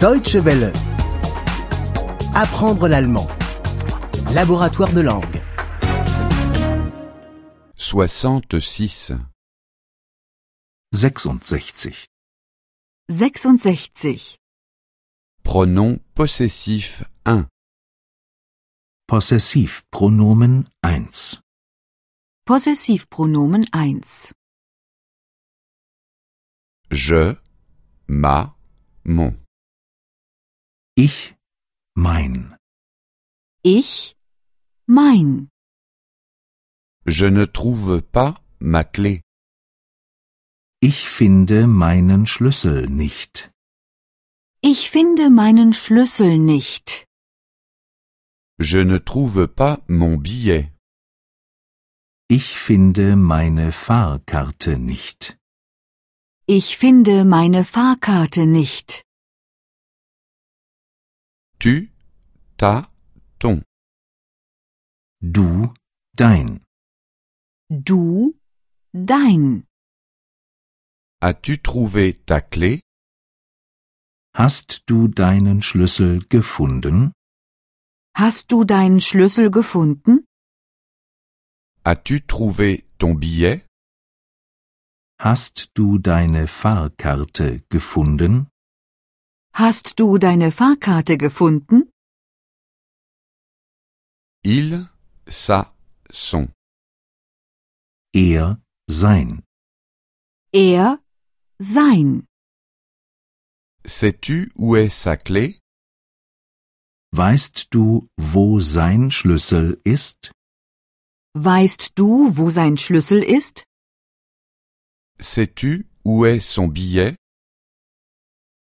Deutsche Welle. Apprendre l'allemand. Laboratoire de langue. 66. 66. 66. Pronom possessif 1. Possessivpronomen 1. Possessivpronomen 1. Je, ma, mon. Ich, mein. Ich, mein. Je ne trouve pas ma clé. Ich finde meinen Schlüssel nicht. Ich finde meinen Schlüssel nicht. Je ne trouve pas mon billet. Ich finde meine Fahrkarte nicht. Ich finde meine Fahrkarte nicht. Tu, ta, ton. Du, dein. Du, dein. As-tu trouvé ta clé Hast du deinen Schlüssel gefunden? Hast du deinen Schlüssel gefunden? As-tu trouvé ton billet Hast du deine Fahrkarte gefunden? Hast du deine Fahrkarte gefunden? Il, sa, son. Er, sein. Er, sein. Sais-tu où est sa clé Weißt du, wo sein Schlüssel ist? Weißt du, wo sein Schlüssel ist? Sais-tu où est son billet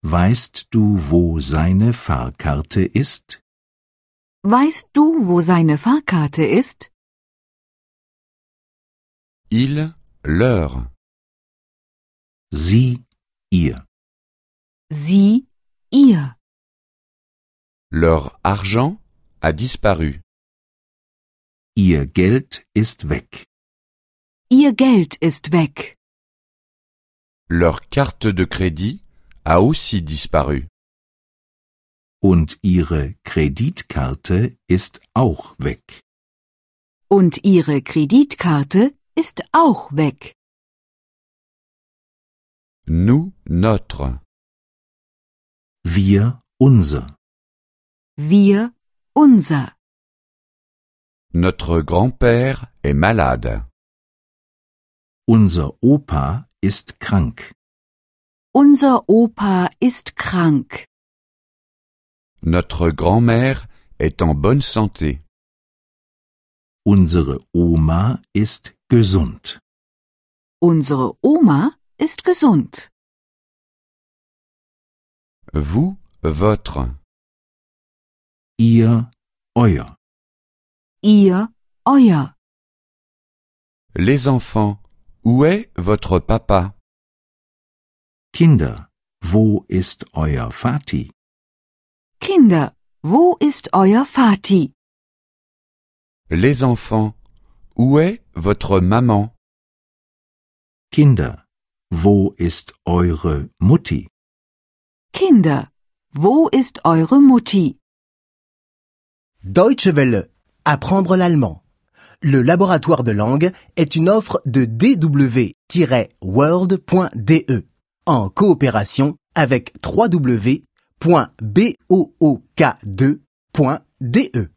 Weißt du, wo seine Fahrkarte ist? Weißt du, wo seine Fahrkarte ist? Il, leur. Sie, ihr. Sie, ihr. Leur argent a disparu. Ihr Geld ist weg. Ihr Geld ist weg. Leur carte de crédit a aussi disparu. Und ihre Kreditkarte ist auch weg. Und ihre Kreditkarte ist auch weg. Nous, notre. Wir, unser. Wir, unser. Notre grand-père est malade. Unser Opa ist krank. Unser Opa ist krank. Notre grand-mère est en bonne santé. Unsere Oma ist gesund. Unsere Oma ist gesund. Vous, votre. Ihr, euer. Ihr, euer. Les enfants, où est votre papa Kinder, wo ist euer Vati? Kinder, wo ist euer Vati? Les enfants, où est votre maman? Kinder, wo ist eure Mutti? Kinder, wo ist eure Mutti? Deutsche Welle. Apprendre l'allemand. Le laboratoire de langue est une offre de dw-world.de en coopération avec www.book2.de.